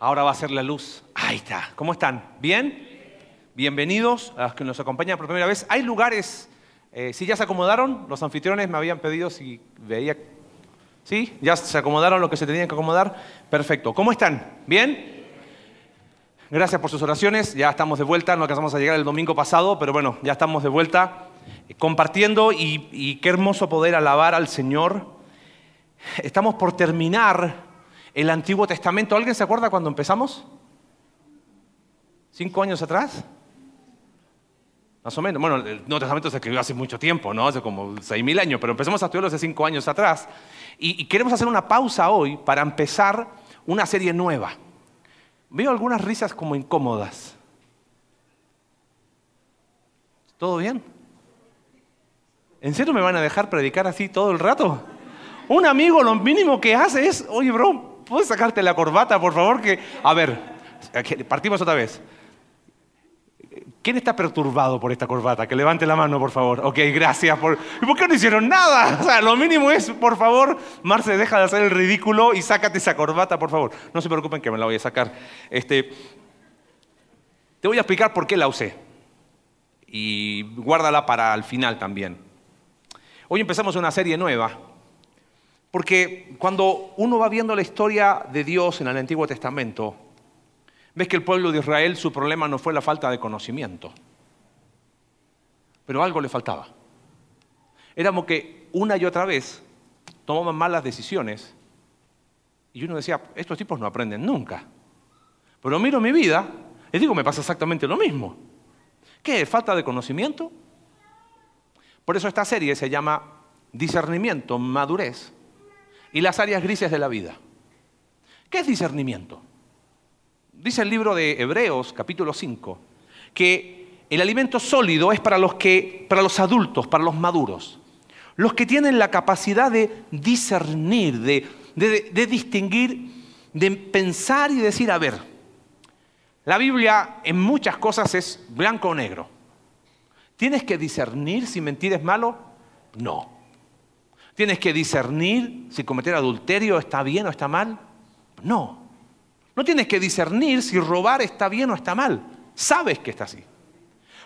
Ahora va a ser la luz. Ahí está. ¿Cómo están? ¿Bien? Bienvenidos a los que nos acompañan por primera vez. Hay lugares, eh, si ya se acomodaron, los anfitriones me habían pedido si veía... ¿Sí? ¿Ya se acomodaron lo que se tenían que acomodar? Perfecto. ¿Cómo están? ¿Bien? Gracias por sus oraciones. Ya estamos de vuelta. No alcanzamos a llegar el domingo pasado, pero bueno, ya estamos de vuelta eh, compartiendo y qué hermoso poder alabar al Señor. Estamos por terminar el Antiguo Testamento. ¿Alguien se acuerda cuando empezamos? ¿Cinco años atrás? Más o menos. Bueno, el Nuevo Testamento se escribió hace mucho tiempo, ¿no? Hace como seis mil años, pero empezamos a estudiarlo hace cinco años atrás. Y, y queremos hacer una pausa hoy para empezar una serie nueva. Veo algunas risas como incómodas. ¿Todo bien? ¿En serio me van a dejar predicar así todo el rato? Un amigo lo mínimo que hace es, oye, bro, ¿puedes sacarte la corbata, por favor? Que, a ver, partimos otra vez. ¿Quién está perturbado por esta corbata? Que levante la mano, por favor. Ok, gracias. Por... ¿Y por qué no hicieron nada? O sea, lo mínimo es, por favor, Marce, deja de hacer el ridículo y sácate esa corbata, por favor. No se preocupen que me la voy a sacar. Este, te voy a explicar por qué la usé. Y guárdala para el final también. Hoy empezamos una serie nueva porque cuando uno va viendo la historia de Dios en el Antiguo Testamento, ves que el pueblo de Israel su problema no fue la falta de conocimiento, pero algo le faltaba. Éramos que una y otra vez tomaban malas decisiones y uno decía, estos tipos no aprenden nunca. Pero miro mi vida y digo, me pasa exactamente lo mismo. ¿Qué? ¿Falta de conocimiento? Por eso esta serie se llama Discernimiento, Madurez y las áreas grises de la vida. ¿Qué es discernimiento? Dice el libro de Hebreos, capítulo 5, que el alimento sólido es para los que para los adultos, para los maduros, los que tienen la capacidad de discernir, de, de distinguir, de pensar y decir, a ver, la Biblia en muchas cosas es blanco o negro. ¿Tienes que discernir si mentir es malo? No. ¿Tienes que discernir si cometer adulterio está bien o está mal? No. No tienes que discernir si robar está bien o está mal. Sabes que está así.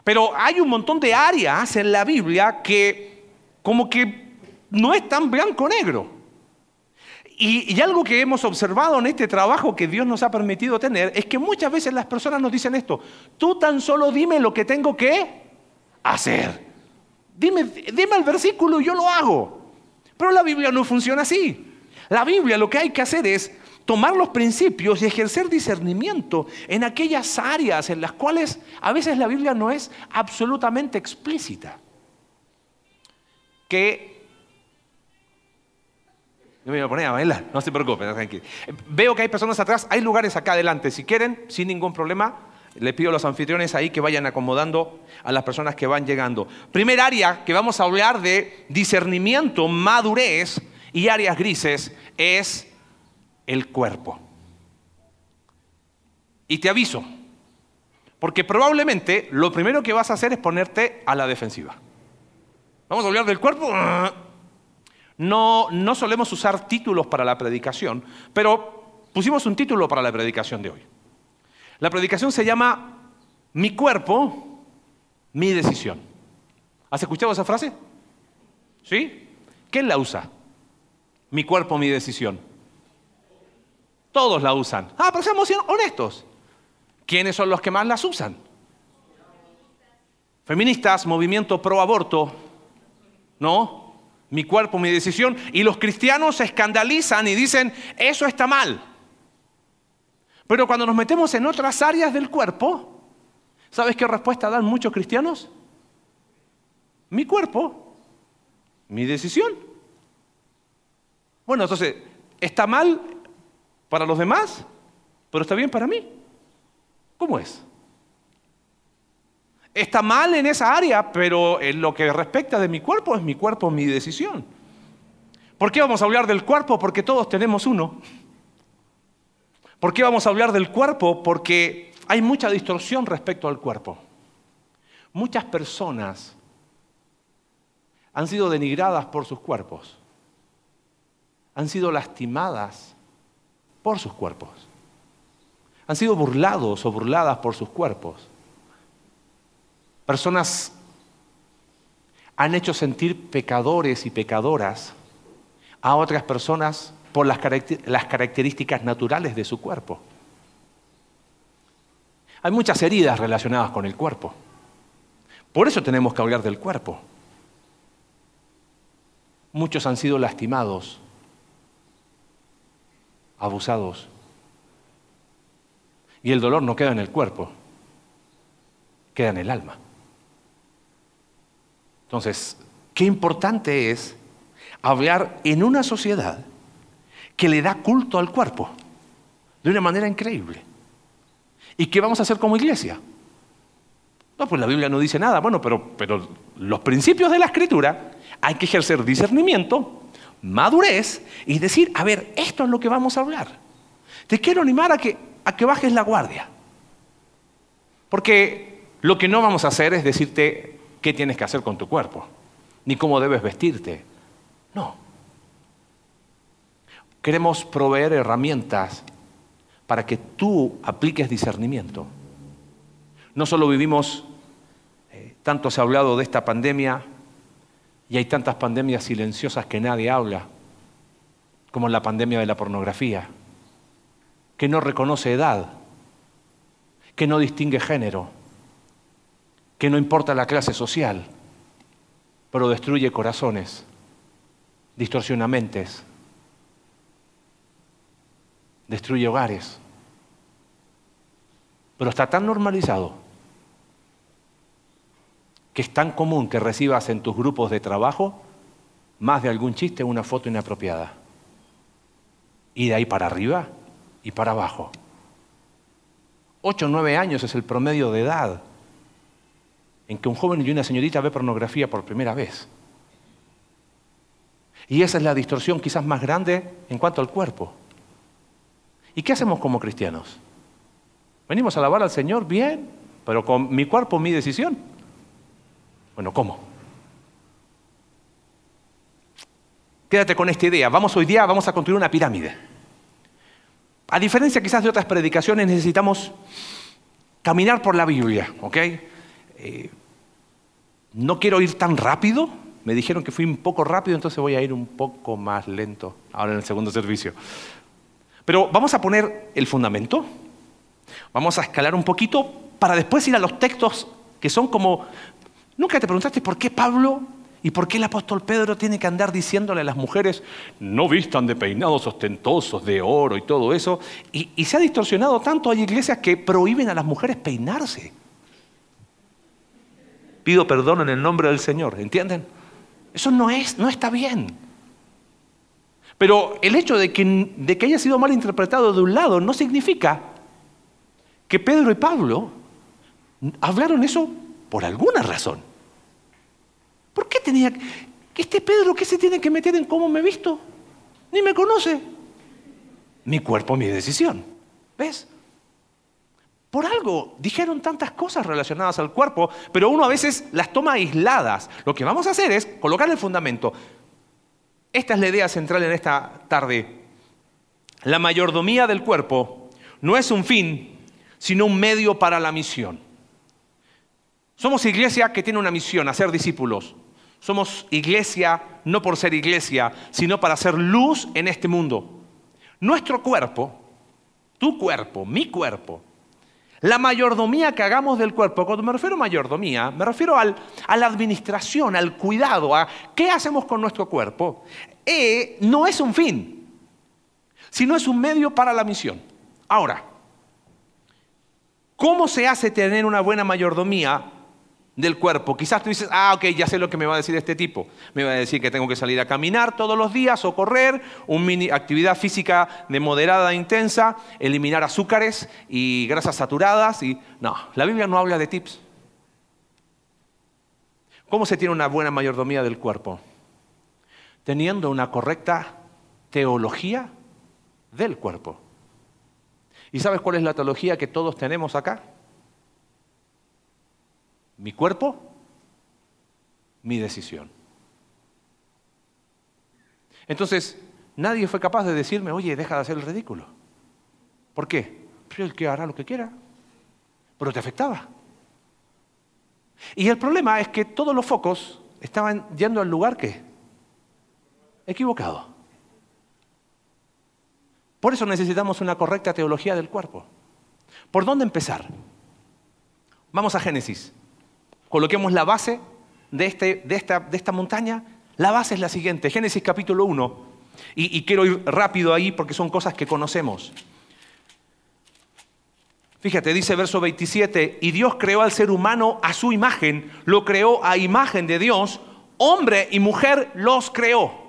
Pero hay un montón de áreas en la Biblia que como que no es tan blanco-negro. Y, y, algo que hemos observado en este trabajo que Dios nos ha permitido tener es que muchas veces las personas nos dicen esto, tú tan solo dime lo que tengo que hacer. Dime, dime el versículo y yo lo hago. Pero la Biblia no funciona así. La Biblia lo que hay que hacer es tomar los principios y ejercer discernimiento en aquellas áreas en las cuales a veces la Biblia no es absolutamente explícita. Que... Yo me voy a poner a bailar, no se preocupen, Veo que hay personas atrás, hay lugares acá adelante, si quieren, sin ningún problema, les pido a los anfitriones ahí que vayan acomodando a las personas que van llegando. Primer área que vamos a hablar de discernimiento, madurez y áreas grises es el cuerpo. Y te aviso, porque probablemente lo primero que vas a hacer es ponerte a la defensiva. Vamos a hablar del cuerpo. No, no solemos usar títulos para la predicación, pero pusimos un título para la predicación de hoy. La predicación se llama Mi cuerpo, mi decisión. ¿Has escuchado esa frase? ¿Sí? ¿Quién la usa? Mi cuerpo, mi decisión. Todos la usan. Ah, pero seamos honestos. ¿Quiénes son los que más las usan? Feministas, movimiento pro aborto. ¿No? Mi cuerpo, mi decisión. Y los cristianos se escandalizan y dicen, eso está mal. Pero cuando nos metemos en otras áreas del cuerpo, ¿sabes qué respuesta dan muchos cristianos? Mi cuerpo, mi decisión. Bueno, entonces, ¿está mal para los demás, pero está bien para mí? ¿Cómo es? Está mal en esa área, pero en lo que respecta de mi cuerpo es mi cuerpo, mi decisión. ¿Por qué vamos a hablar del cuerpo? Porque todos tenemos uno. ¿Por qué vamos a hablar del cuerpo? Porque hay mucha distorsión respecto al cuerpo. Muchas personas han sido denigradas por sus cuerpos, han sido lastimadas por sus cuerpos. Han sido burlados o burladas por sus cuerpos. Personas han hecho sentir pecadores y pecadoras a otras personas por las, características naturales de su cuerpo. Hay muchas heridas relacionadas con el cuerpo. Por eso tenemos que hablar del cuerpo. Muchos han sido lastimados, abusados. Y el dolor no queda en el cuerpo, queda en el alma. Entonces, qué importante es hablar en una sociedad que le da culto al cuerpo de una manera increíble. ¿Y qué vamos a hacer como iglesia? No, pues la Biblia no dice nada. Bueno, pero, pero los principios de la escritura hay que ejercer discernimiento, madurez y decir, a ver, esto es lo que vamos a hablar. Te quiero animar a que, a que bajes la guardia. Porque lo que no vamos a hacer es decirte qué tienes que hacer con tu cuerpo, ni cómo debes vestirte. No. Queremos proveer herramientas para que tú apliques discernimiento. No solo vivimos, eh, tanto se ha hablado de esta pandemia, y hay tantas pandemias silenciosas que nadie habla, como la pandemia de la pornografía, que no reconoce edad, que no distingue género, que no importa la clase social, pero destruye corazones, distorsiona mentes, destruye hogares. Pero está tan normalizado que es tan común que recibas en tus grupos de trabajo más de algún chiste una foto inapropiada. Y de ahí para arriba y para abajo. Ocho o nueve años es el promedio de edad en que un joven y una señorita ve pornografía por primera vez. Y esa es la distorsión quizás más grande en cuanto al cuerpo. ¿Y qué hacemos como cristianos? Venimos a alabar al Señor bien, pero con mi cuerpo, mi decisión. Bueno, ¿cómo? Quédate con esta idea. Vamos hoy día, vamos a construir una pirámide. A diferencia quizás de otras predicaciones, necesitamos caminar por la Biblia, ¿ok? Eh, no quiero ir tan rápido. Me dijeron que fui un poco rápido, entonces voy a ir un poco más lento ahora en el segundo servicio. Pero vamos a poner el fundamento, vamos a escalar un poquito para después ir a los textos que son como... ¿Nunca te preguntaste por qué Pablo y por qué el apóstol Pedro tiene que andar diciéndole a las mujeres, no vistan de peinados ostentosos, de oro y todo eso? Y, y se ha distorsionado tanto, hay iglesias que prohíben a las mujeres peinarse. Pido perdón en el nombre del Señor, ¿entienden? Eso no, es, no está bien. Pero el hecho de que, haya sido mal interpretado de un lado no significa que Pedro y Pablo hablaron eso por alguna razón. ¿Por qué tenía que este Pedro qué se tiene que meter en cómo me he visto? Ni me conoce. Mi cuerpo, mi decisión. ¿Ves? Por algo dijeron tantas cosas relacionadas al cuerpo, pero uno a veces las toma aisladas. Lo que vamos a hacer es colocar el fundamento. Esta es la idea central en esta tarde. La mayordomía del cuerpo no es un fin, sino un medio para la misión. Somos iglesia que tiene una misión, hacer discípulos. Somos iglesia no por ser iglesia, sino para hacer luz en este mundo. Nuestro cuerpo, tu cuerpo, mi cuerpo, la mayordomía que hagamos del cuerpo, cuando me refiero a mayordomía, me refiero a la administración, al cuidado, a qué hacemos con nuestro cuerpo, eh, no es un fin, sino es un medio para la misión. Ahora, ¿cómo se hace tener una buena mayordomía del cuerpo. Quizás tú dices, ah, ok, ya sé lo que me va a decir este tipo. Me va a decir que tengo que salir a caminar todos los días o correr, una actividad física de moderada intensa, eliminar azúcares y grasas saturadas. Y... No, la Biblia no habla de tips. ¿Cómo se tiene una buena mayordomía del cuerpo? Teniendo una correcta teología del cuerpo. ¿Y sabes cuál es la teología que todos tenemos acá? Mi cuerpo, mi decisión. Entonces, nadie fue capaz de decirme, oye, deja de hacer el ridículo. ¿Por qué? Porque el que hará lo que quiera. Pero te afectaba. Y el problema es que todos los focos estaban yendo al lugar que equivocado. Por eso necesitamos una correcta teología del cuerpo. ¿Por dónde empezar? Vamos a Génesis. Coloquemos la base de, este, de, esta, de esta, montaña. La base es la siguiente, Génesis capítulo 1. Y, y quiero ir rápido ahí porque son cosas que conocemos. Fíjate, dice verso 27, y Dios creó al ser humano a su imagen, lo creó a imagen de Dios, hombre y mujer los creó.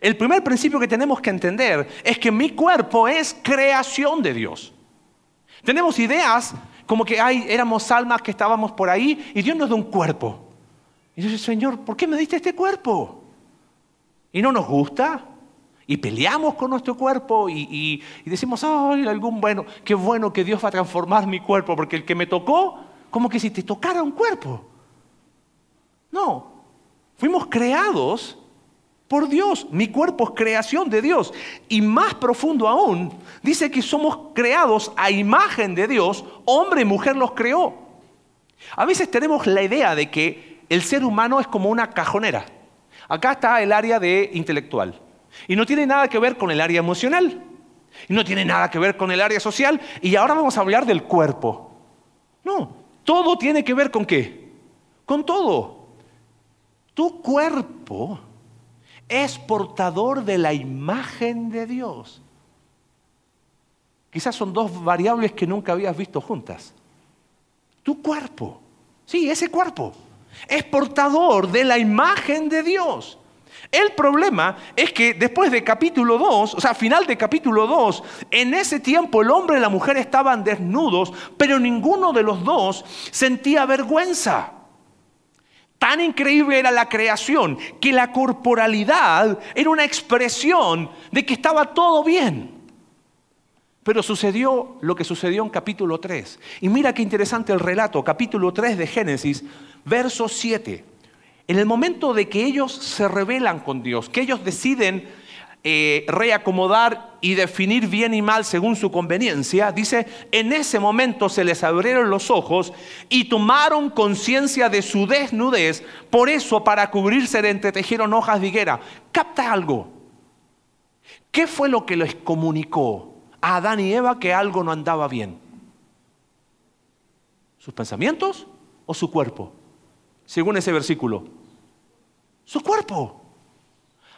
El primer principio que tenemos que entender es que mi cuerpo es creación de Dios. Tenemos ideas como que hay, éramos almas que estábamos por ahí y Dios nos da un cuerpo. Y dice, Señor, ¿por qué me diste este cuerpo? ¿Y no nos gusta? Y peleamos con nuestro cuerpo y, decimos, ay, algún bueno, qué bueno que Dios va a transformar mi cuerpo, porque el que me tocó, como que si te tocara un cuerpo. No, fuimos creados por Dios. Mi cuerpo es creación de Dios. Y más profundo aún, dice que somos creados a imagen de Dios, hombre y mujer los creó. A veces tenemos la idea de que el ser humano es como una cajonera. Acá está el área de intelectual. Y no tiene nada que ver con el área emocional. Y no tiene nada que ver con el área social. Y ahora vamos a hablar del cuerpo. No, todo tiene que ver con qué? Con todo. Tu cuerpo es portador de la imagen de Dios. Quizás son dos variables que nunca habías visto juntas. Tu cuerpo, sí, ese cuerpo, es portador de la imagen de Dios. El problema es que después de capítulo 2, o sea, final de capítulo 2, en ese tiempo el hombre y la mujer estaban desnudos, pero ninguno de los dos sentía vergüenza. Tan increíble era la creación que la corporalidad era una expresión de que estaba todo bien. Pero sucedió lo que sucedió en capítulo 3. Y mira qué interesante el relato, capítulo 3 de Génesis, verso 7. En el momento de que ellos se rebelan con Dios, que ellos deciden eh, reacomodar y definir bien y mal según su conveniencia, dice, en ese momento se les abrieron los ojos y tomaron conciencia de su desnudez, por eso para cubrirse le entretejieron hojas de higuera. Capta algo. ¿Qué fue lo que les comunicó a Adán y Eva que algo no andaba bien? ¿Sus pensamientos o su cuerpo? Según ese versículo. Su cuerpo.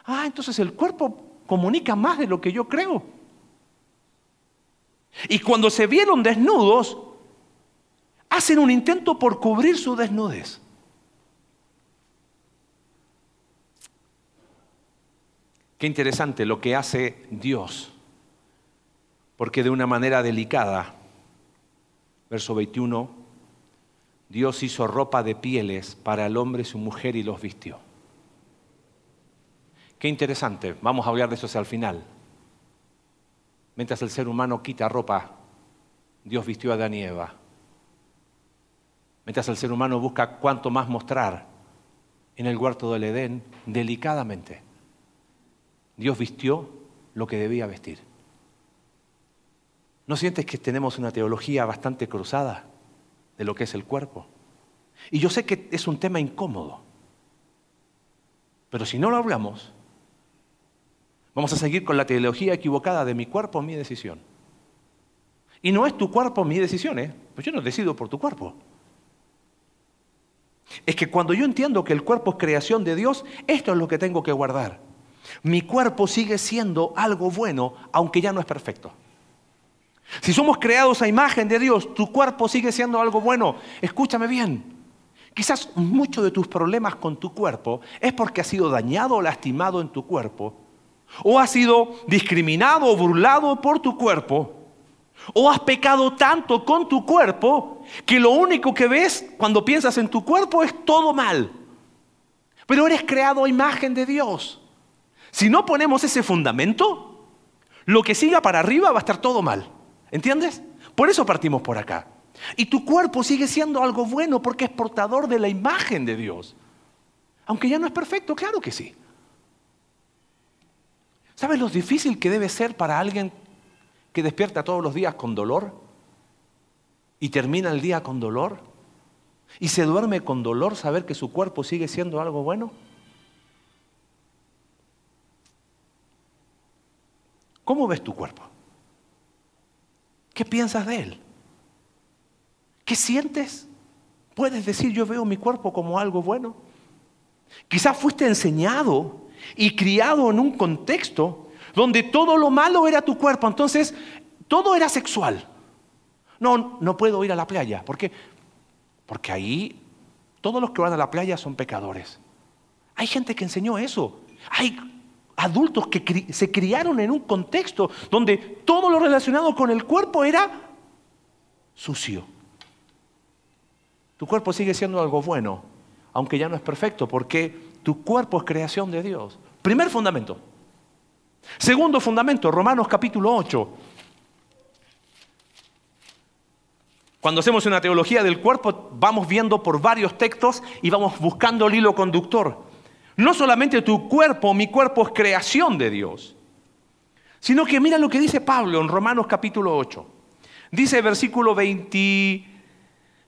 Ah, entonces el cuerpo comunica más de lo que yo creo. Y cuando se vieron desnudos, hacen un intento por cubrir su desnudez. Qué interesante lo que hace Dios, porque de una manera delicada, verso 21, Dios hizo ropa de pieles para el hombre y su mujer y los vistió. Qué interesante, vamos a hablar de eso hacia el final. Mientras el ser humano quita ropa, Dios vistió a Adán y Eva. Mientras el ser humano busca cuánto más mostrar en el huerto del Edén, delicadamente, Dios vistió lo que debía vestir. ¿No sientes que tenemos una teología bastante cruzada de lo que es el cuerpo? Y yo sé que es un tema incómodo, pero si no lo hablamos, Vamos a seguir con la teología equivocada de mi cuerpo, mi decisión. Y no es tu cuerpo mi decisión, ¿eh? Pues yo no decido por tu cuerpo. Es que cuando yo entiendo que el cuerpo es creación de Dios, esto es lo que tengo que guardar. Mi cuerpo sigue siendo algo bueno, aunque ya no es perfecto. Si somos creados a imagen de Dios, tu cuerpo sigue siendo algo bueno. Escúchame bien. Quizás muchos de tus problemas con tu cuerpo es porque has sido dañado o lastimado en tu cuerpo o has sido discriminado o burlado por tu cuerpo, o has pecado tanto con tu cuerpo que lo único que ves cuando piensas en tu cuerpo es todo mal. Pero eres creado a imagen de Dios. Si no ponemos ese fundamento, lo que siga para arriba va a estar todo mal. ¿Entiendes? Por eso partimos por acá. Y tu cuerpo sigue siendo algo bueno porque es portador de la imagen de Dios. Aunque ya no es perfecto, claro que sí. ¿Sabes lo difícil que debe ser para alguien que despierta todos los días con dolor y termina el día con dolor y se duerme con dolor saber que su cuerpo sigue siendo algo bueno? ¿Cómo ves tu cuerpo? ¿Qué piensas de él? ¿Qué sientes? ¿Puedes decir yo veo mi cuerpo como algo bueno? Quizás fuiste enseñado y criado en un contexto donde todo lo malo era tu cuerpo, entonces todo era sexual. No, no puedo ir a la playa. ¿Por qué? Porque ahí todos los que van a la playa son pecadores. Hay gente que enseñó eso. Hay adultos que se criaron en un contexto donde todo lo relacionado con el cuerpo era sucio. Tu cuerpo sigue siendo algo bueno, aunque ya no es perfecto, porque tu cuerpo es creación de Dios. Primer fundamento. Segundo fundamento, Romanos capítulo 8. Cuando hacemos una teología del cuerpo, vamos viendo por varios textos y vamos buscando el hilo conductor. No solamente tu cuerpo, mi cuerpo es creación de Dios, sino que mira lo que dice Pablo en Romanos capítulo 8. Dice versículo 20,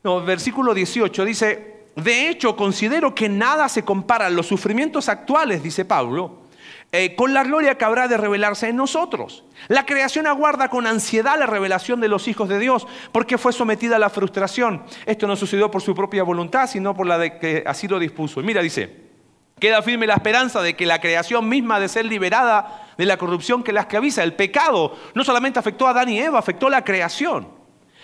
no, versículo 18, dice, de hecho considero que nada se compara a los sufrimientos actuales, dice Pablo, eh, con la gloria que habrá de revelarse en nosotros. La creación aguarda con ansiedad la revelación de los hijos de Dios, porque fue sometida a la frustración. Esto no sucedió por su propia voluntad, sino por la de que así lo dispuso. mira, dice, queda firme la esperanza de que la creación misma de ser liberada de la corrupción que la esclaviza, el pecado, no solamente afectó a Adán y Eva, afectó a la creación.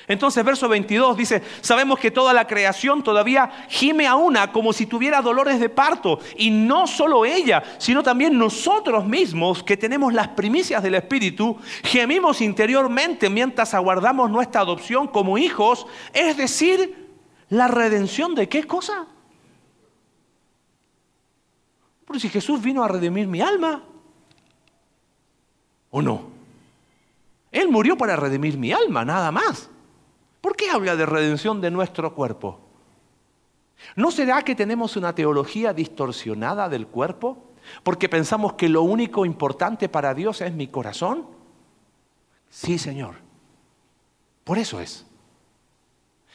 Entonces, verso 22 dice, sabemos que toda la creación todavía gime a una como si tuviera dolores de parto. Y no solo ella, sino también nosotros mismos que tenemos las primicias del Espíritu, gemimos interiormente mientras aguardamos nuestra adopción como hijos, es decir, la redención de qué cosa? Pero si Jesús vino a redimir mi alma, ¿o no? Él murió para redimir mi alma, nada más. ¿Por qué habla de redención de nuestro cuerpo? ¿No será que tenemos una teología distorsionada del cuerpo? Porque pensamos que lo único importante para Dios es mi corazón. Sí, Señor. Por eso es.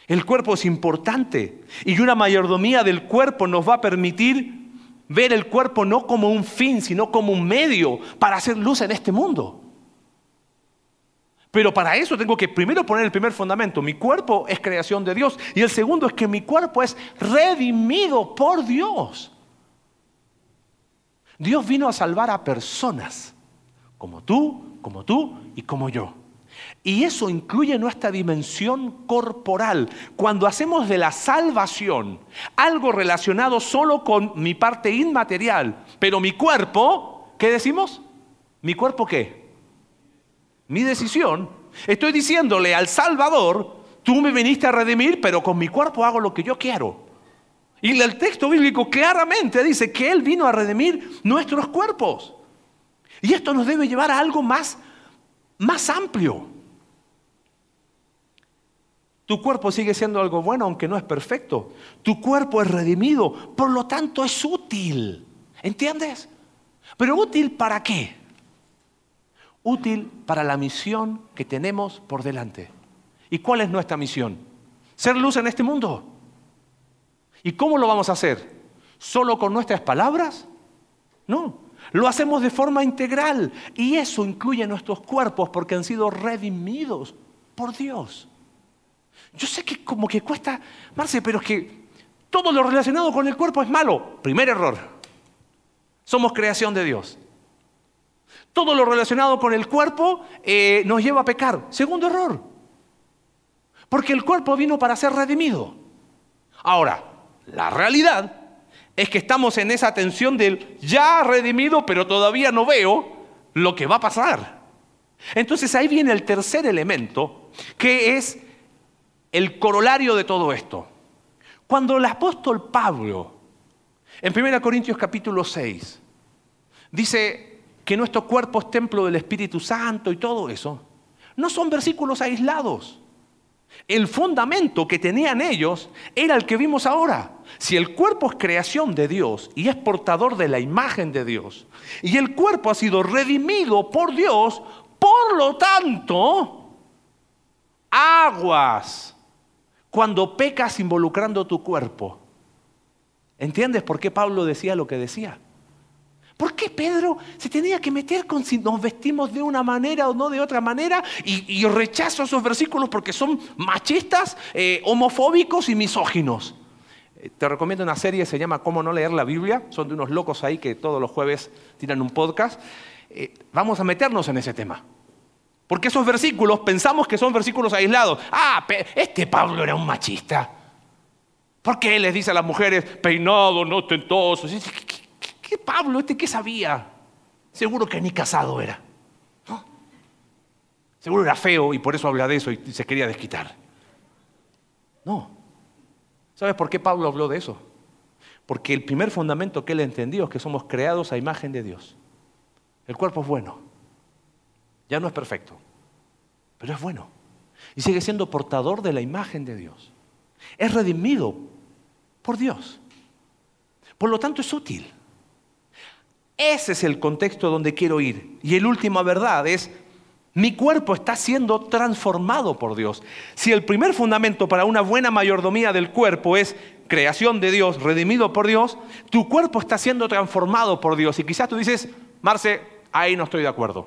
El cuerpo es importante y una mayordomía del cuerpo nos va a permitir ver el cuerpo no como un fin, sino como un medio para hacer luz en este mundo. Pero para eso tengo que primero poner el primer fundamento. Mi cuerpo es creación de Dios. Y el segundo es que mi cuerpo es redimido por Dios. Dios vino a salvar a personas, como tú, como tú y como yo. Y eso incluye nuestra dimensión corporal. Cuando hacemos de la salvación algo relacionado solo con mi parte inmaterial, pero mi cuerpo, ¿qué decimos? ¿Mi cuerpo qué? Mi decisión, estoy diciéndole al Salvador, tú me viniste a redimir, pero con mi cuerpo hago lo que yo quiero. Y el texto bíblico claramente dice que Él vino a redimir nuestros cuerpos. Y esto nos debe llevar a algo más, más amplio. Tu cuerpo sigue siendo algo bueno aunque no es perfecto. Tu cuerpo es redimido, por lo tanto es útil. ¿Entiendes? Pero útil para qué? Útil para la misión que tenemos por delante. ¿Y cuál es nuestra misión? Ser luz en este mundo. ¿Y cómo lo vamos a hacer? ¿Solo con nuestras palabras? No, lo hacemos de forma integral y eso incluye nuestros cuerpos porque han sido redimidos por Dios. Yo sé que como que cuesta, Marce, pero es que todo lo relacionado con el cuerpo es malo. Primer error. Somos creación de Dios. Todo lo relacionado con el cuerpo eh, nos lleva a pecar. Segundo error. Porque el cuerpo vino para ser redimido. Ahora, la realidad es que estamos en esa tensión del ya redimido, pero todavía no veo lo que va a pasar. Entonces ahí viene el tercer elemento, que es el corolario de todo esto. Cuando el apóstol Pablo, en 1 Corintios capítulo 6, dice, que nuestro cuerpo es templo del Espíritu Santo y todo eso, no son versículos aislados. El fundamento que tenían ellos era el que vimos ahora. Si el cuerpo es creación de Dios y es portador de la imagen de Dios, y el cuerpo ha sido redimido por Dios, Por lo tanto, aguas cuando pecas involucrando tu cuerpo. ¿Entiendes por qué Pablo decía lo que decía? ¿Por qué Pedro se tenía que meter con si nos vestimos de una manera o no de otra manera? Y, rechazo esos versículos porque son machistas, eh, homofóbicos y misóginos. Eh, te recomiendo una serie, se llama Cómo no leer la Biblia. Son de unos locos ahí que todos los jueves tiran un podcast. Eh, vamos a meternos en ese tema. Porque esos versículos pensamos que son versículos aislados. Ah, este Pablo era un machista. ¿Por qué les dice a las mujeres peinado, no tentoso? ¿Qué, Pablo? ¿Este qué sabía? Seguro que ni casado era. Seguro era feo y por eso habla de eso y se quería desquitar. No. ¿Sabes por qué Pablo habló de eso? Porque el primer fundamento que él entendió es que somos creados a imagen de Dios. El cuerpo es bueno. Ya no es perfecto, pero es bueno. Y sigue siendo portador de la imagen de Dios. Es redimido por Dios. Por lo tanto es útil. Ese es el contexto donde quiero ir. Y la última verdad es, mi cuerpo está siendo transformado por Dios. Si el primer fundamento para una buena mayordomía del cuerpo es creación de Dios, redimido por Dios, tu cuerpo está siendo transformado por Dios. Y quizás tú dices, Marce, ahí no estoy de acuerdo.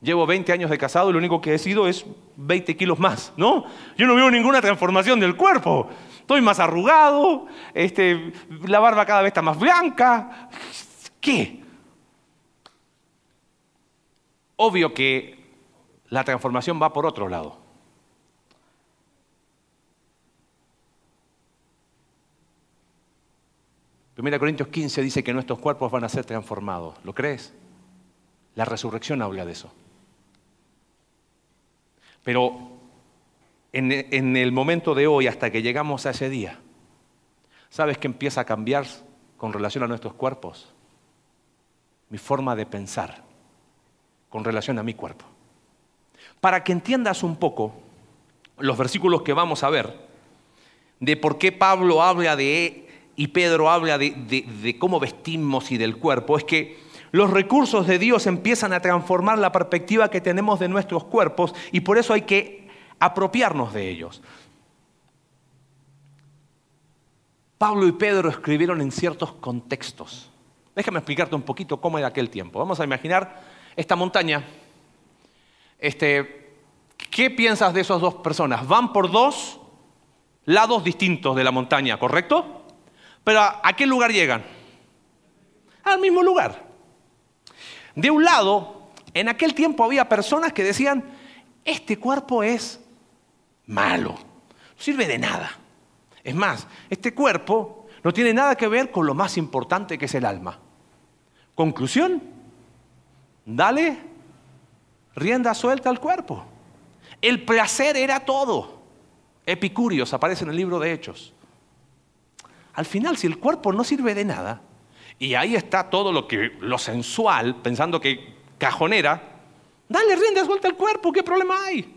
Llevo 20 años de casado y lo único que he sido es 20 kilos más, ¿no? Yo no veo ninguna transformación del cuerpo. Estoy más arrugado, este, la barba cada vez está más blanca. ¿Qué? Obvio que la transformación va por otro lado. Primera Corintios 15 dice que nuestros cuerpos van a ser transformados. ¿Lo crees? La resurrección habla de eso. Pero en, el momento de hoy, hasta que llegamos a ese día, ¿sabes qué empieza a cambiar con relación a nuestros cuerpos? Mi forma de pensar con relación a mi cuerpo. Para que entiendas un poco los versículos que vamos a ver, de por qué Pablo habla de y Pedro habla de, de cómo vestimos y del cuerpo, es que los recursos de Dios empiezan a transformar la perspectiva que tenemos de nuestros cuerpos y por eso hay que apropiarnos de ellos. Pablo y Pedro escribieron en ciertos contextos. Déjame explicarte un poquito cómo era aquel tiempo. Vamos a imaginar esta montaña. Este, ¿Qué piensas de esas dos personas? Van por dos lados distintos de la montaña, ¿correcto? Pero ¿a qué lugar llegan? Al mismo lugar. De un lado, en aquel tiempo había personas que decían, este cuerpo es malo, no sirve de nada. Es más, este cuerpo no tiene nada que ver con lo más importante que es el alma. Conclusión, dale rienda suelta al cuerpo. El placer era todo. Epicúreos aparece en el libro de Hechos. Al final, si el cuerpo no sirve de nada, y ahí está todo lo que lo sensual, pensando que cajonera, dale rienda vuelta al cuerpo, ¿qué problema hay?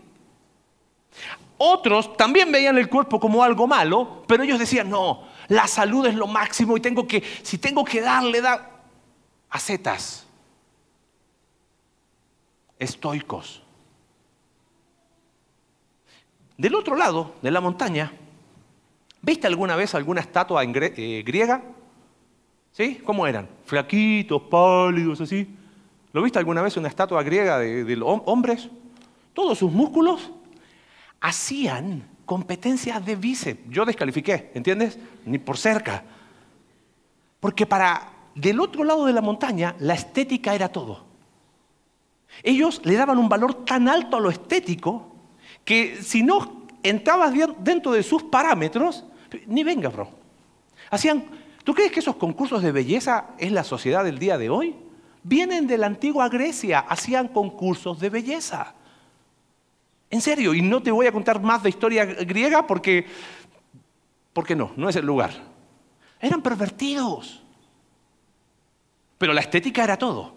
Otros también veían el cuerpo como algo malo, pero ellos decían, no, la salud es lo máximo y tengo que, si tengo que darle, da acetas, estoicos. Del otro lado de la montaña, ¿viste alguna vez alguna estatua eh, griega? ¿Sí? ¿Cómo eran? Flaquitos, pálidos, así. ¿Lo viste alguna vez una estatua griega de, hombres? Todos sus músculos hacían competencias de bíceps. Yo descalifiqué, ¿entiendes? Ni por cerca. Porque para del otro lado de la montaña la estética era todo. Ellos le daban un valor tan alto a lo estético que si no entrabas dentro de sus parámetros, ni venga, bro. Hacían ¿Tú crees que esos concursos de belleza es la sociedad del día de hoy? Vienen de la antigua Grecia, hacían concursos de belleza. En serio, y no te voy a contar más de historia griega porque, porque no, no es el lugar. Eran pervertidos. Pero la estética era todo.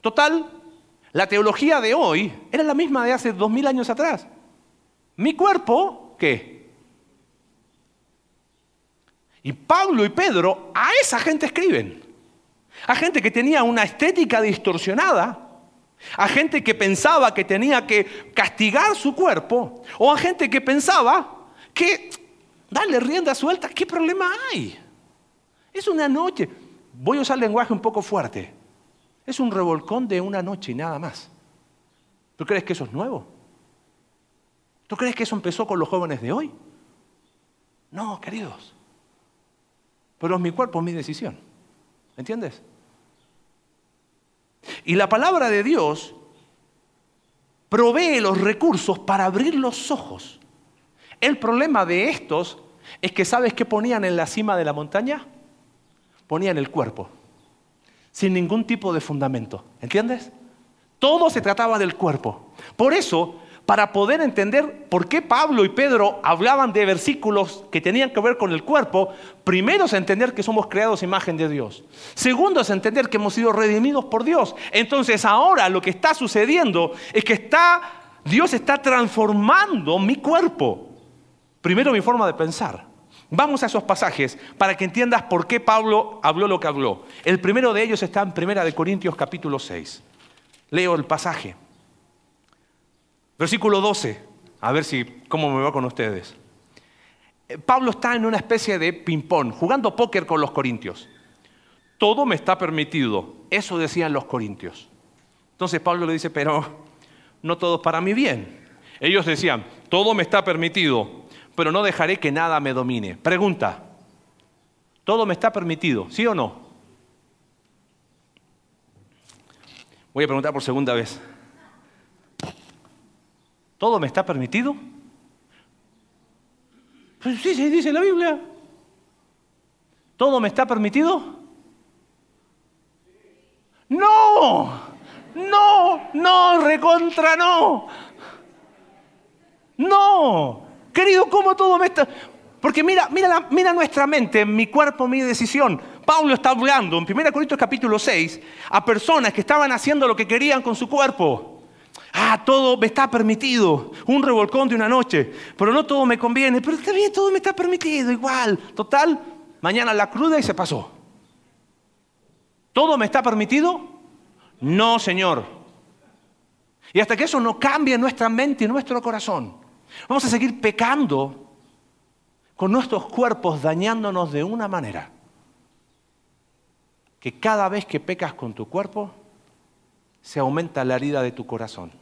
Total, la teología de hoy era la misma de hace dos mil años atrás. Mi cuerpo, ¿qué? Y Pablo y Pedro a esa gente escriben. A gente que tenía una estética distorsionada a gente que pensaba que tenía que castigar su cuerpo, o a gente que pensaba que darle rienda suelta, ¿qué problema hay? Es una noche, voy a usar lenguaje un poco fuerte, es un revolcón de una noche y nada más. ¿Tú crees que eso es nuevo? ¿Tú crees que eso empezó con los jóvenes de hoy? No, queridos. Pero es mi cuerpo, mi decisión. ¿Entiendes? Y la palabra de Dios provee los recursos para abrir los ojos. El problema de estos es que ¿sabes qué ponían en la cima de la montaña? Ponían el cuerpo, sin ningún tipo de fundamento. ¿Entiendes? Todo se trataba del cuerpo. Por eso para poder entender por qué Pablo y Pedro hablaban de versículos que tenían que ver con el cuerpo, primero es entender que somos creados imagen de Dios. Segundo es entender que hemos sido redimidos por Dios. Entonces ahora lo que está sucediendo es que está, Dios está transformando mi cuerpo. Primero mi forma de pensar. Vamos a esos pasajes para que entiendas por qué Pablo habló lo que habló. El primero de ellos está en Primera de Corintios capítulo 6. Leo el pasaje. Versículo 12, a ver si cómo me va con ustedes. Eh, Pablo está en una especie de ping-pong, jugando póker con los corintios. Todo me está permitido, eso decían los corintios. Entonces Pablo le dice, pero no todo es para mi bien. Ellos decían, todo me está permitido, pero no dejaré que nada me domine. Pregunta, ¿todo me está permitido? ¿Sí o no? Voy a preguntar por segunda vez. ¿Todo me está permitido? Pues sí, sí, dice la Biblia. ¿Todo me está permitido? No, no, no, recontra no. No, querido, ¿cómo todo me está? Porque mira, mira, mira nuestra mente, mi cuerpo, mi decisión. Pablo está hablando en 1 Corintios capítulo 6 a personas que estaban haciendo lo que querían con su cuerpo. Ah, todo me está permitido. Un revolcón de una noche. Pero no todo me conviene. Pero está bien, todo me está permitido. Igual. Total, mañana la cruda y se pasó. ¿Todo me está permitido? No, Señor. Y hasta que eso no cambie nuestra mente y nuestro corazón, vamos a seguir pecando con nuestros cuerpos dañándonos de una manera. Que cada vez que pecas con tu cuerpo, se aumenta la herida de tu corazón.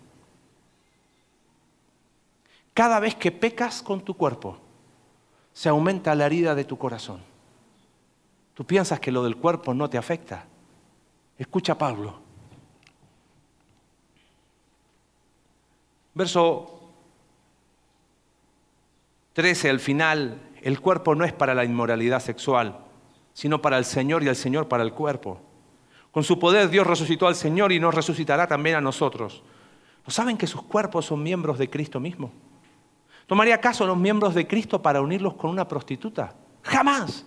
Cada vez que pecas con tu cuerpo, se aumenta la herida de tu corazón. Tú piensas que lo del cuerpo no te afecta. Escucha a Pablo. Verso 13 al final, el cuerpo no es para la inmoralidad sexual, sino para el Señor y el Señor para el cuerpo. Con su poder Dios resucitó al Señor y nos resucitará también a nosotros. ¿No saben que sus cuerpos son miembros de Cristo mismo? ¿Tomaría caso los miembros de Cristo para unirlos con una prostituta? Jamás.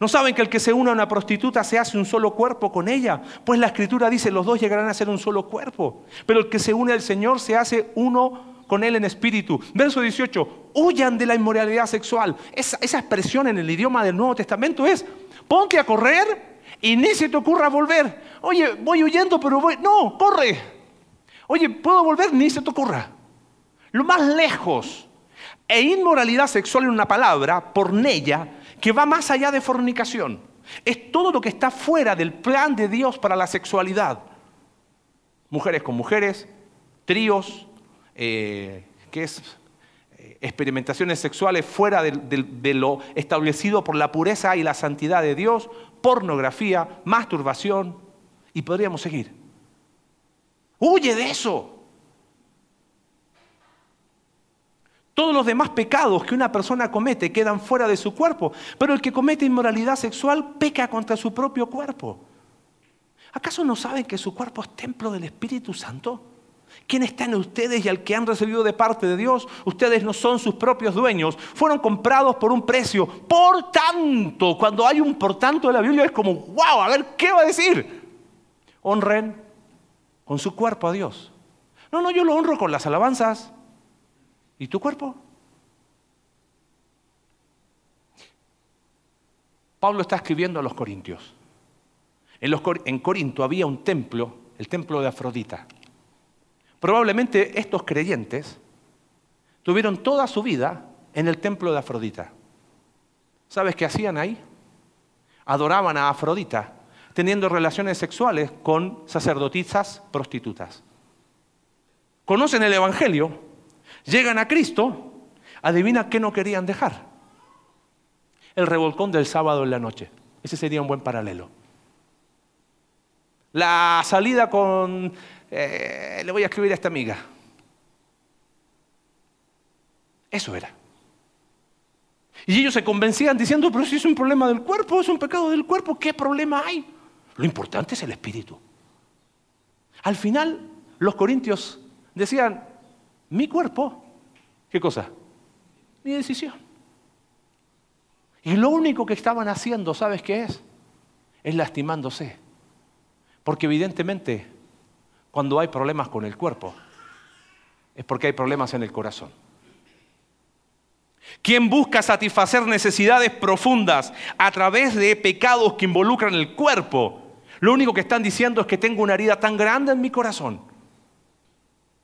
¿No saben que el que se une a una prostituta se hace un solo cuerpo con ella? Pues la escritura dice, los dos llegarán a ser un solo cuerpo. Pero el que se une al Señor se hace uno con Él en espíritu. Verso 18, huyan de la inmoralidad sexual. Esa, esa expresión en el idioma del Nuevo Testamento es, ponte a correr y ni se te ocurra volver. Oye, voy huyendo, pero voy. No, corre. Oye, ¿puedo volver? Ni se te ocurra. Lo más lejos. E inmoralidad sexual en una palabra, pornella, que va más allá de fornicación. Es todo lo que está fuera del plan de Dios para la sexualidad. Mujeres con mujeres, tríos, eh, que es eh, experimentaciones sexuales fuera de lo establecido por la pureza y la santidad de Dios, pornografía, masturbación y podríamos seguir. Huye de eso. Todos los demás pecados que una persona comete quedan fuera de su cuerpo, pero el que comete inmoralidad sexual peca contra su propio cuerpo. ¿Acaso no saben que su cuerpo es templo del Espíritu Santo? ¿Quién está en ustedes y al que han recibido de parte de Dios? Ustedes no son sus propios dueños, fueron comprados por un precio. Por tanto, cuando hay un por tanto en la Biblia es como, wow, a ver, ¿qué va a decir? Honren con su cuerpo a Dios. No, no, yo lo honro con las alabanzas. ¿Y tu cuerpo? Pablo está escribiendo a los corintios. En, en Corinto había un templo el templo de Afrodita. Probablemente estos creyentes tuvieron toda su vida en el templo de Afrodita. ¿Sabes qué hacían ahí? Adoraban a Afrodita, teniendo relaciones sexuales con sacerdotisas prostitutas. Conocen el Evangelio, llegan a Cristo, adivina qué no querían dejar. El revolcón del sábado en la noche. Ese sería un buen paralelo. La salida con... Eh, le voy a escribir a esta amiga. Eso era. Y ellos se convencían diciendo, pero si es un problema del cuerpo, es un pecado del cuerpo, ¿qué problema hay? Lo importante es el espíritu. Al final, los corintios decían, mi cuerpo, ¿qué cosa? Mi decisión. Y lo único que estaban haciendo, ¿sabes qué es? Es lastimándose. Porque evidentemente, cuando hay problemas con el cuerpo, es porque hay problemas en el corazón. Quien busca satisfacer necesidades profundas a través de pecados que involucran el cuerpo, lo único que están diciendo es que tengo una herida tan grande en mi corazón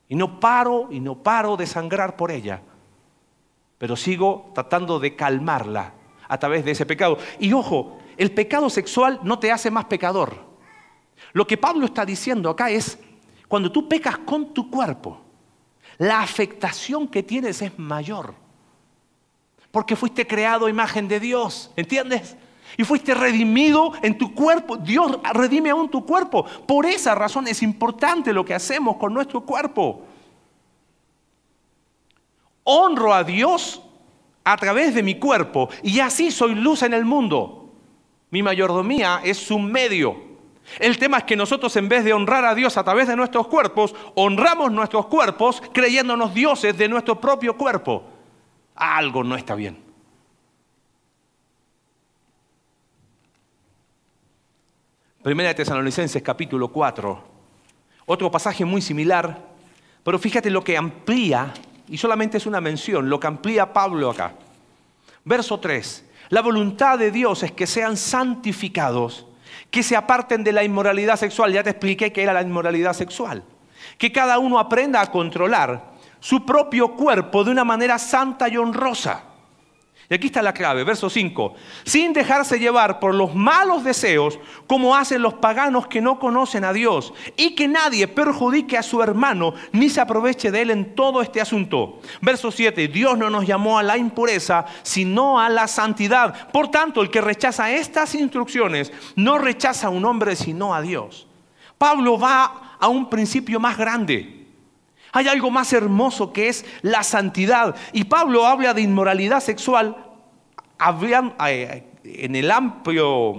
y no paro y no paro de sangrar por ella, pero sigo tratando de calmarla a través de ese pecado. Y ojo, el pecado sexual no te hace más pecador. Lo que Pablo está diciendo acá es, cuando tú pecas con tu cuerpo, la afectación que tienes es mayor porque fuiste creado imagen de Dios, ¿entiendes? Y fuiste redimido en tu cuerpo. Dios redime aún tu cuerpo. Por esa razón es importante lo que hacemos con nuestro cuerpo. Honro a Dios a través de mi cuerpo y así soy luz en el mundo. Mi mayordomía es un medio. El tema es que nosotros en vez de honrar a Dios a través de nuestros cuerpos, honramos nuestros cuerpos creyéndonos dioses de nuestro propio cuerpo algo no está bien. Primera de Tesalonicenses capítulo 4. Otro pasaje muy similar, pero fíjate lo que amplía, y solamente es una mención, lo que amplía Pablo acá. Verso 3. La voluntad de Dios es que sean santificados, que se aparten de la inmoralidad sexual. Ya te expliqué que era la inmoralidad sexual. Que cada uno aprenda a controlar su propio cuerpo de una manera santa y honrosa. Y aquí está la clave, verso 5. Sin dejarse llevar por los malos deseos como hacen los paganos que no conocen a Dios. Y que nadie perjudique a su hermano ni se aproveche de él en todo este asunto. Verso 7. Dios no nos llamó a la impureza, sino a la santidad. Por tanto, el que rechaza estas instrucciones no rechaza a un hombre, sino a Dios. Pablo va a un principio más grande. Hay algo más hermoso que es la santidad. Y Pablo habla de inmoralidad sexual eh, en el amplio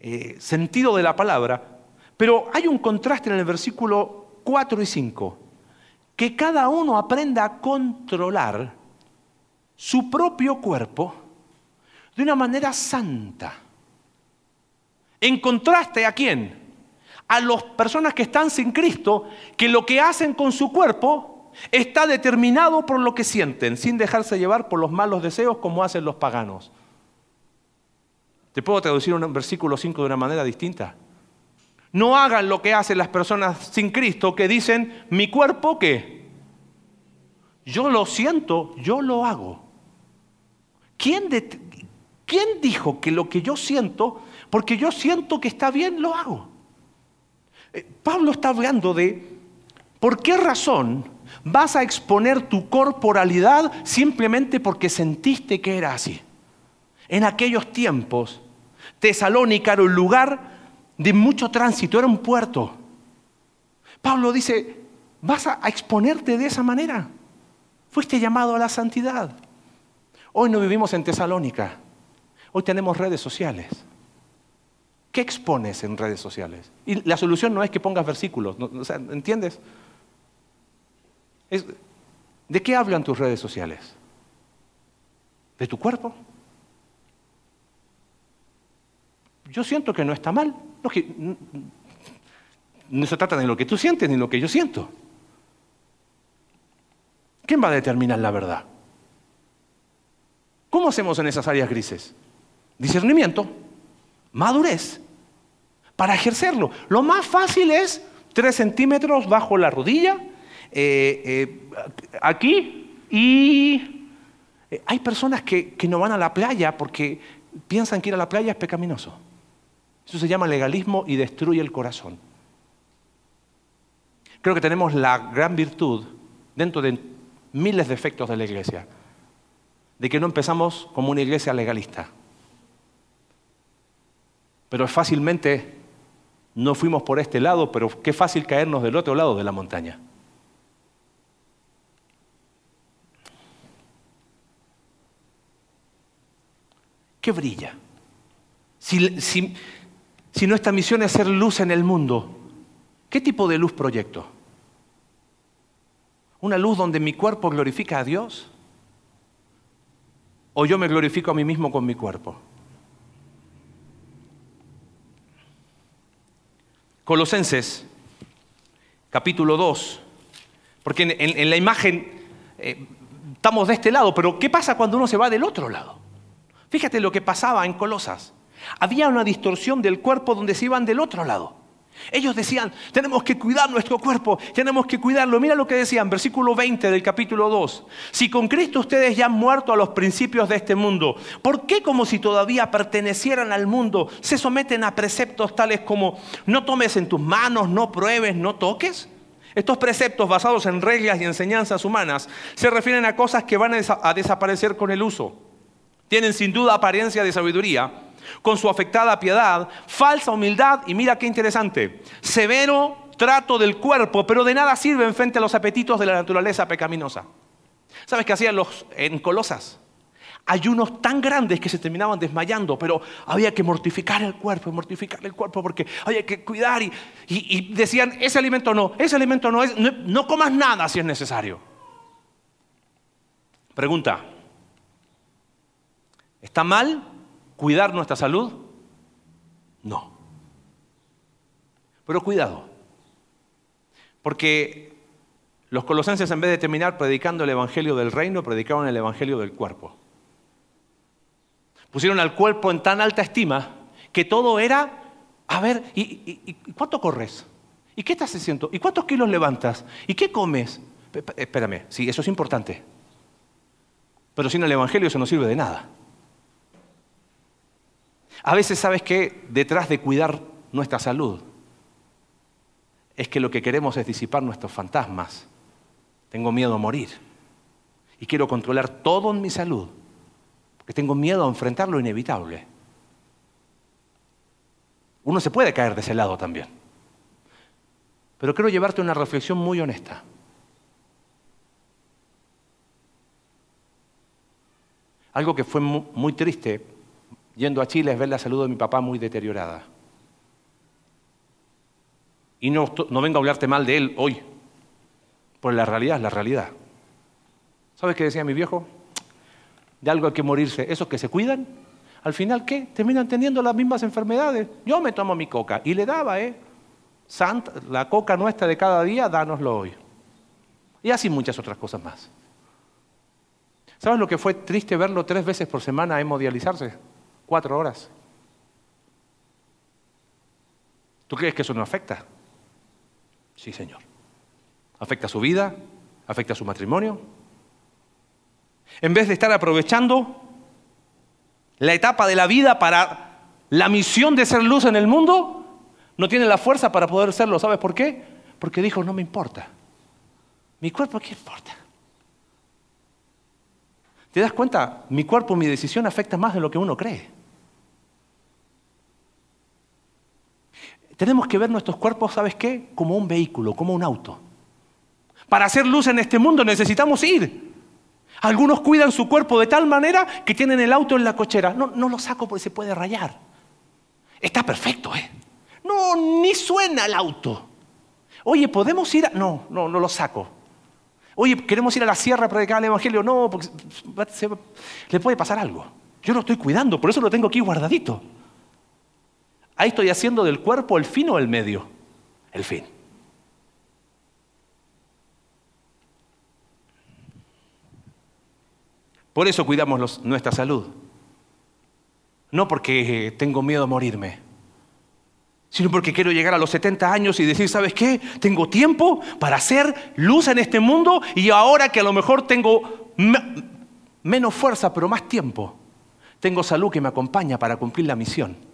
eh, sentido de la palabra, pero hay un contraste en el versículo 4 y 5. Que cada uno aprenda a controlar su propio cuerpo de una manera santa. En contraste a quién? A las personas que están sin Cristo que lo que hacen con su cuerpo está determinado por lo que sienten, sin dejarse llevar por los malos deseos como hacen los paganos. Te puedo traducir un versículo 5 de una manera distinta. No hagan lo que hacen las personas sin Cristo que dicen, mi cuerpo qué? Yo lo siento, yo lo hago. ¿Quién, ¿Quién dijo que lo que yo siento, porque yo siento que está bien, lo hago? Eh, Pablo está hablando de por qué razón vas a exponer tu corporalidad simplemente porque sentiste que era así. En aquellos tiempos, Tesalónica era un lugar de mucho tránsito, era un puerto. Pablo dice, ¿vas a exponerte de esa manera? Fuiste llamado a la santidad. Hoy no vivimos en Tesalónica, hoy tenemos redes sociales. ¿Qué expones en redes sociales? Y la solución no es que pongas versículos, ¿entiendes? ¿De qué hablan tus redes sociales? ¿De tu cuerpo? Yo siento que no está mal. No, no se trata de lo que tú sientes ni lo que yo siento. ¿Quién va a determinar la verdad? ¿Cómo hacemos en esas áreas grises? Discernimiento, madurez, para ejercerlo. Lo más fácil es tres centímetros bajo la rodilla, eh, eh, aquí, y eh, hay personas que, que no van a la playa porque piensan que ir a la playa es pecaminoso. Eso se llama legalismo y destruye el corazón. Creo que tenemos la gran virtud, dentro de miles de efectos de la iglesia, de que no empezamos como una iglesia legalista. Pero fácilmente no fuimos por este lado, pero qué fácil caernos del otro lado de la montaña. ¿Qué brilla? Si, si nuestra misión es ser luz en el mundo, ¿qué tipo de luz proyecto? ¿Una luz donde mi cuerpo glorifica a Dios? ¿O yo me glorifico a mí mismo con mi cuerpo? Colosenses, capítulo 2, porque en, la imagen eh, estamos de este lado, pero ¿qué pasa cuando uno se va del otro lado? Fíjate lo que pasaba en Colosas. Había una distorsión del cuerpo donde se iban del otro lado. Ellos decían, tenemos que cuidar nuestro cuerpo, tenemos que cuidarlo. Mira lo que decían, versículo 20 del capítulo 2. Si con Cristo ustedes ya han muerto a los principios de este mundo, ¿por qué como si todavía pertenecieran al mundo se someten a preceptos tales como no tomes en tus manos, no pruebes, no toques? Estos preceptos basados en reglas y enseñanzas humanas se refieren a cosas que van a desaparecer con el uso. Tienen sin duda apariencia de sabiduría con su afectada piedad, falsa humildad y mira qué interesante, severo trato del cuerpo, pero de nada sirven frente a los apetitos de la naturaleza pecaminosa. ¿Sabes qué hacían los en Colosas? Ayunos tan grandes que se terminaban desmayando, pero había que mortificar el cuerpo, mortificar el cuerpo porque había que cuidar y, decían, ese alimento no, ese alimento no, es, no comas nada si es necesario. Pregunta, ¿está mal ¿Cuidar nuestra salud? No. Pero cuidado, porque los colosenses en vez de terminar predicando el Evangelio del reino, predicaban el Evangelio del cuerpo. Pusieron al cuerpo en tan alta estima que todo era, a ver, ¿y, cuánto corres? ¿Y qué estás haciendo? ¿Y cuántos kilos levantas? ¿Y qué comes? Espérame, sí, eso es importante. Pero sin el Evangelio eso no sirve de nada. A veces sabes que detrás de cuidar nuestra salud es que lo que queremos es disipar nuestros fantasmas. Tengo miedo a morir y quiero controlar todo en mi salud porque tengo miedo a enfrentar lo inevitable. Uno se puede caer de ese lado también. Pero quiero llevarte una reflexión muy honesta. Algo que fue muy triste yendo a Chile es ver la salud de mi papá muy deteriorada. Y no, no vengo a hablarte mal de él hoy, porque la realidad es la realidad. ¿Sabes qué decía mi viejo? De algo hay que morirse. Esos que se cuidan, al final, ¿qué? Terminan teniendo las mismas enfermedades. Yo me tomo mi coca y le daba, ¿eh? Santa, la coca nuestra de cada día, dánoslo hoy. Y así muchas otras cosas más. ¿Sabes lo que fue triste verlo tres veces por semana hemodializarse? Cuatro horas. ¿Tú crees que eso no afecta? Sí, Señor. Afecta su vida, afecta su matrimonio. En vez de estar aprovechando la etapa de la vida para la misión de ser luz en el mundo, no tiene la fuerza para poder serlo. ¿Sabes por qué? Porque dijo, no me importa. Mi cuerpo, ¿qué importa? ¿Te das cuenta? Mi cuerpo, mi decisión afecta más de lo que uno cree. Tenemos que ver nuestros cuerpos, ¿sabes qué? Como un vehículo, como un auto. Para hacer luz en este mundo necesitamos ir. Algunos cuidan su cuerpo de tal manera que tienen el auto en la cochera. No, no lo saco porque se puede rayar. Está perfecto, ¿eh? No, ni suena el auto. Oye, ¿podemos ir a...? No, no, no lo saco. Oye, ¿queremos ir a la sierra a predicar el Evangelio? No, porque le puede pasar algo. Yo lo estoy cuidando, por eso lo tengo aquí guardadito. Ahí estoy haciendo del cuerpo el fin o el medio. El fin. Por eso cuidamos nuestra salud. No porque tengo miedo a morirme. sino porque quiero llegar a los 70 años y decir, ¿sabes qué? Tengo tiempo para hacer luz en este mundo y ahora que a lo mejor tengo menos fuerza, pero más tiempo, tengo salud que me acompaña para cumplir la misión.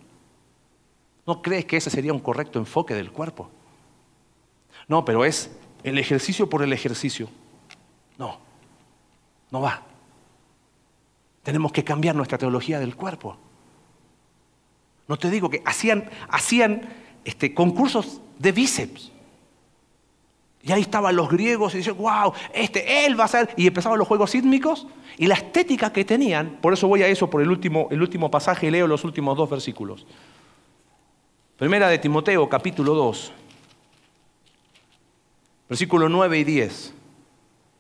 ¿No crees que ese sería un correcto enfoque del cuerpo? No, pero es el ejercicio por el ejercicio. No, no va. Tenemos que cambiar nuestra teología del cuerpo. No te digo que hacían, hacían este, concursos de bíceps. Y ahí estaban los griegos y decían, wow, este, él va a ser. Y empezaban los juegos sísmicos y la estética que tenían, por eso voy a eso por el último, el último pasaje y leo los últimos dos versículos. Primera de Timoteo, capítulo 2, versículo 9 y 10.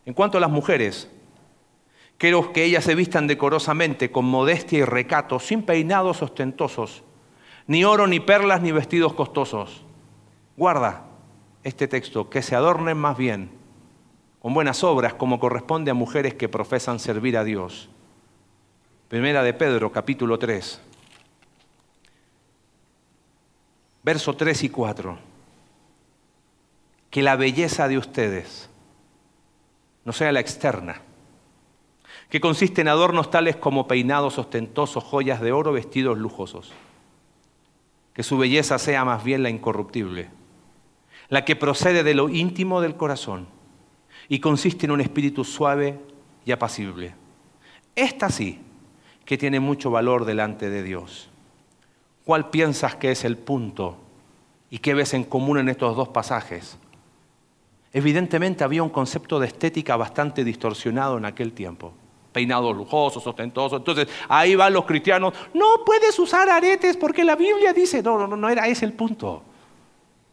En cuanto a las mujeres, quiero que ellas se vistan decorosamente, con modestia y recato, sin peinados ostentosos ni oro, ni perlas, ni vestidos costosos. Guarda este texto, que se adornen más bien con buenas obras como corresponde a mujeres que profesan servir a Dios. Primera de Pedro, capítulo 3, verso 3 y 4. Que la belleza de ustedes no sea la externa, que consiste en adornos tales como peinados ostentosos, joyas de oro, vestidos lujosos que su belleza sea más bien la incorruptible, la que procede de lo íntimo del corazón y consiste en un espíritu suave y apacible. Esta sí, que tiene mucho valor delante de Dios. ¿Cuál piensas que es el punto y qué ves en común en estos dos pasajes? Evidentemente había un concepto de estética bastante distorsionado en aquel tiempo peinados lujosos, ostentosos. Entonces ahí van los cristianos, no puedes usar aretes porque la Biblia dice, no, no, no era ese el punto.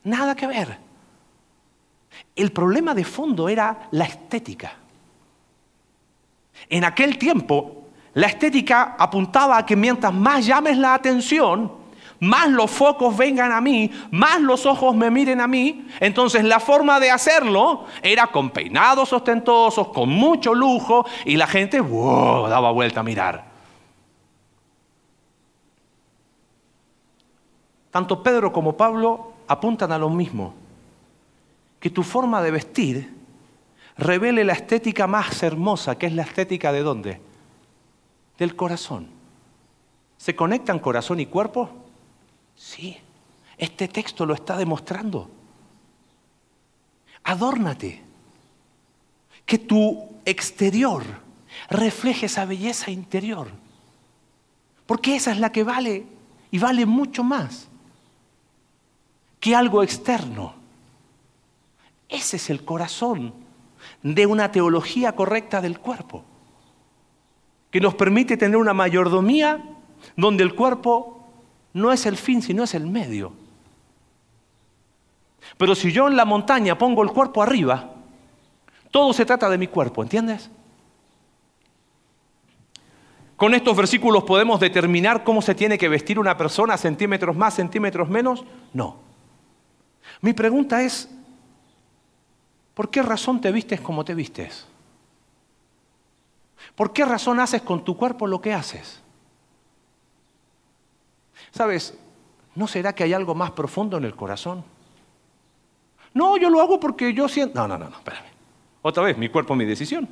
Nada que ver. El problema de fondo era la estética. En aquel tiempo, la estética apuntaba a que mientras más llames la atención, más los focos vengan a mí, más los ojos me miren a mí. Entonces la forma de hacerlo era con peinados ostentosos, con mucho lujo, y la gente daba vuelta a mirar. Tanto Pedro como Pablo apuntan a lo mismo, que tu forma de vestir revele la estética más hermosa, que es la estética de dónde? Del corazón. ¿Se conectan corazón y cuerpo? Sí, este texto lo está demostrando. Adórnate. Que tu exterior refleje esa belleza interior. Porque esa es la que vale y vale mucho más que algo externo. Ese es el corazón de una teología correcta del cuerpo, que nos permite tener una mayordomía donde el cuerpo no es el fin, sino es el medio. Pero si yo en la montaña pongo el cuerpo arriba, todo se trata de mi cuerpo, ¿entiendes? Con estos versículos podemos determinar cómo se tiene que vestir una persona, centímetros más, centímetros menos. No. Mi pregunta es, ¿por qué razón te vistes como te vistes? ¿Por qué razón haces con tu cuerpo lo que haces? ¿Sabes? ¿No será que hay algo más profundo en el corazón? No, yo lo hago porque yo siento... No, no, no, no, espérame. Otra vez, mi cuerpo, mi decisión.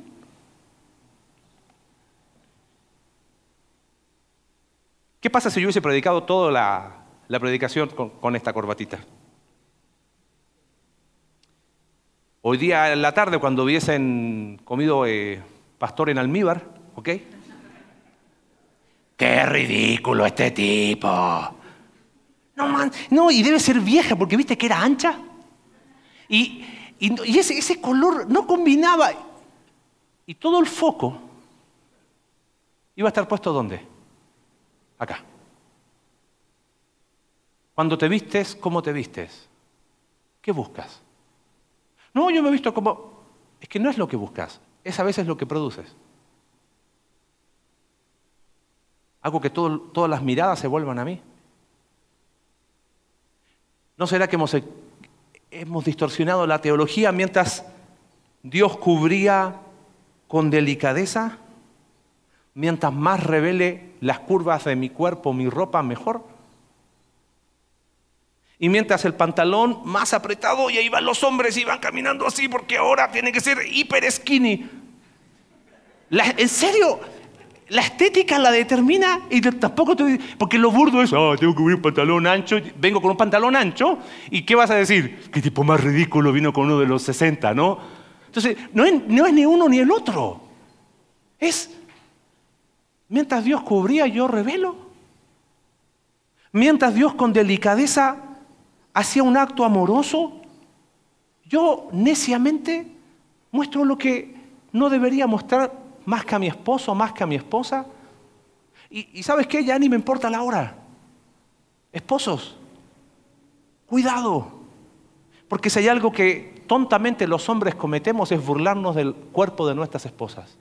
¿Qué pasa si yo hubiese predicado toda la, predicación con, esta corbatita? Hoy día en la tarde, cuando hubiesen comido eh, pastor en almíbar, ¿ok? ¡Qué ridículo este tipo! No, man, no, y debe ser vieja porque viste que era ancha. Y, ese, ese color no combinaba. Y todo el foco iba a estar puesto ¿dónde? Acá. Cuando te vistes, ¿cómo te vistes? ¿Qué buscas? No, yo me he visto como... Es que no es lo que buscas, es a veces lo que produces. ¿Hago que todas las miradas se vuelvan a mí? ¿No será que hemos, hemos distorsionado la teología mientras Dios cubría con delicadeza? Mientras más revele las curvas de mi cuerpo, mi ropa, mejor. Y mientras el pantalón más apretado y ahí van los hombres y van caminando así porque ahora tiene que ser hiper skinny. ¿En serio? La estética la determina y tampoco te porque lo burdo es, ah, tengo que un pantalón ancho, vengo con un pantalón ancho y ¿qué vas a decir? ¿Qué tipo más ridículo vino con uno de los 60, no? Entonces, no es, no es ni uno ni el otro. Es, mientras Dios cubría, yo revelo. Mientras Dios con delicadeza hacía un acto amoroso, yo neciamente muestro lo que no debería mostrar más que a mi esposo, más que a mi esposa. Y, sabes qué, ya ni me importa la hora. Esposos, cuidado. Porque si hay algo que tontamente los hombres cometemos es burlarnos del cuerpo de nuestras esposas,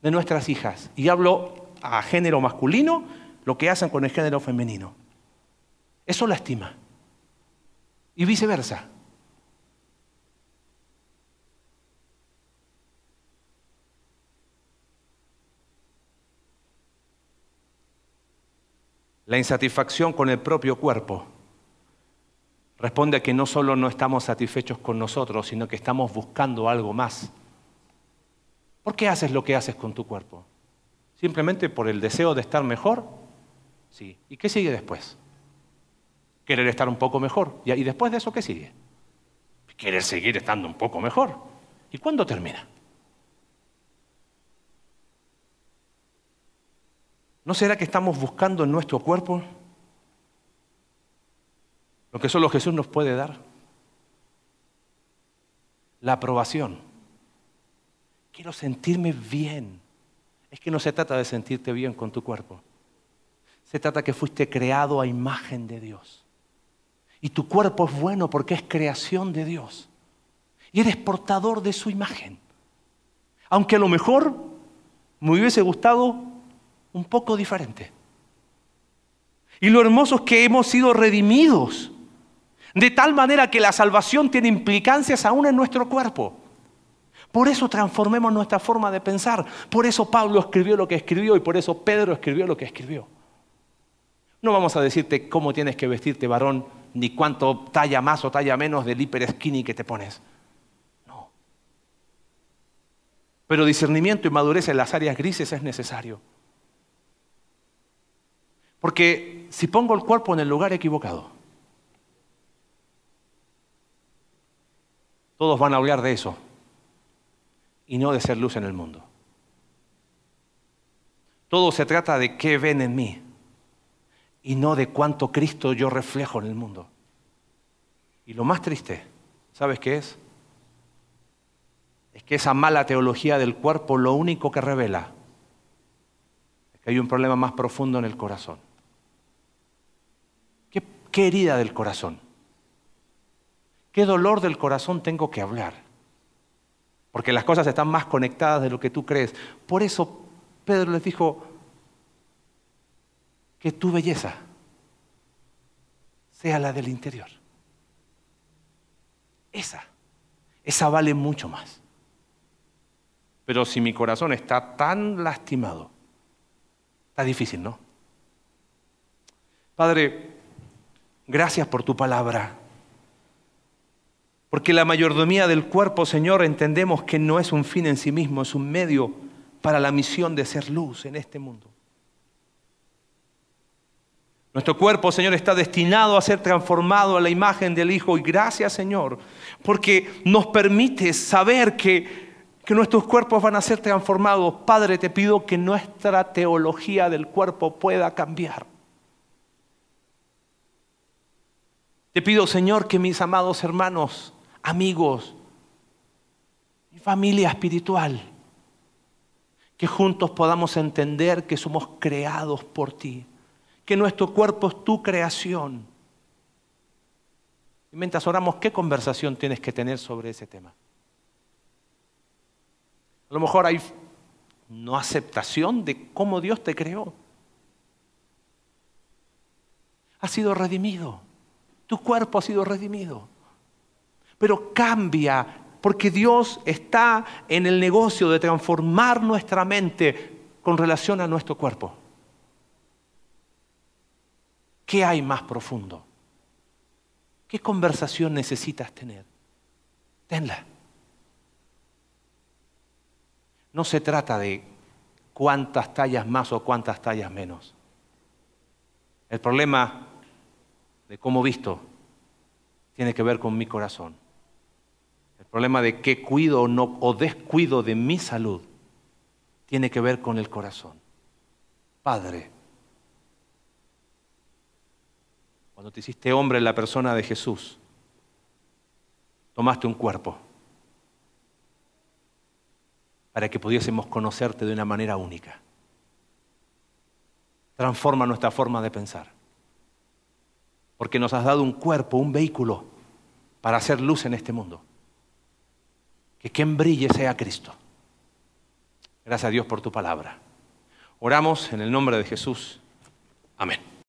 de nuestras hijas. Y hablo a género masculino, lo que hacen con el género femenino. Eso lastima y viceversa. La insatisfacción con el propio cuerpo responde a que no solo no estamos satisfechos con nosotros, sino que estamos buscando algo más. ¿Por qué haces lo que haces con tu cuerpo? ¿Simplemente por el deseo de estar mejor? Sí. ¿Y qué sigue después? querer estar un poco mejor. ¿Y después de eso qué sigue? Querer seguir estando un poco mejor. ¿Y cuándo termina? ¿No será que estamos buscando en nuestro cuerpo lo que solo Jesús nos puede dar? La aprobación. Quiero sentirme bien. Es que no se trata de sentirte bien con tu cuerpo. Se trata que fuiste creado a imagen de Dios. Y tu cuerpo es bueno porque es creación de Dios. Y eres portador de su imagen. Aunque a lo mejor me hubiese gustado un poco diferente. Y lo hermoso es que hemos sido redimidos. De tal manera que la salvación tiene implicancias aún en nuestro cuerpo. Por eso transformemos nuestra forma de pensar. Por eso Pablo escribió lo que escribió y por eso Pedro escribió lo que escribió. No vamos a decirte cómo tienes que vestirte varón ni cuánto talla más o talla menos del hiper skinny que te pones. No. Pero discernimiento y madurez en las áreas grises es necesario. Porque si pongo el cuerpo en el lugar equivocado, todos van a hablar de eso y no de ser luz en el mundo. Todo se trata de qué ven en mí y no de cuánto Cristo yo reflejo en el mundo. Y lo más triste, ¿sabes qué es? Es que esa mala teología del cuerpo lo único que revela hay un problema más profundo en el corazón. ¿Qué, qué herida del corazón? ¿Qué dolor del corazón tengo que hablar? Porque las cosas están más conectadas de lo que tú crees. Por eso Pedro les dijo, que tu belleza sea la del interior. Esa, esa vale mucho más. Pero si mi corazón está tan lastimado, está difícil, ¿no? Padre, gracias por tu palabra. Porque la mayordomía del cuerpo, Señor, entendemos que no es un fin en sí mismo, es un medio para la misión de ser luz en este mundo. Nuestro cuerpo, Señor, está destinado a ser transformado a la imagen del Hijo. Y gracias, Señor, porque nos permite saber que, que nuestros cuerpos van a ser transformados. Padre, te pido que nuestra teología del cuerpo pueda cambiar. Te pido, Señor, que mis amados hermanos, amigos, mi familia espiritual, que juntos podamos entender que somos creados por ti que nuestro cuerpo es tu creación. Y mientras oramos, ¿qué conversación tienes que tener sobre ese tema? A lo mejor hay no aceptación de cómo Dios te creó. Ha sido redimido. Tu cuerpo ha sido redimido. Pero cambia porque Dios está en el negocio de transformar nuestra mente con relación a nuestro cuerpo. ¿Qué hay más profundo? ¿Qué conversación necesitas tener? Tenla. No se trata de cuántas tallas más o cuántas tallas menos. El problema de cómo visto tiene que ver con mi corazón. El problema de qué cuido o, descuido de mi salud tiene que ver con el corazón. Padre, cuando te hiciste hombre en la persona de Jesús, tomaste un cuerpo para que pudiésemos conocerte de una manera única. Transforma nuestra forma de pensar. Porque nos has dado un cuerpo, un vehículo para hacer luz en este mundo. Que quien brille sea Cristo. Gracias a Dios por tu palabra. Oramos en el nombre de Jesús. Amén.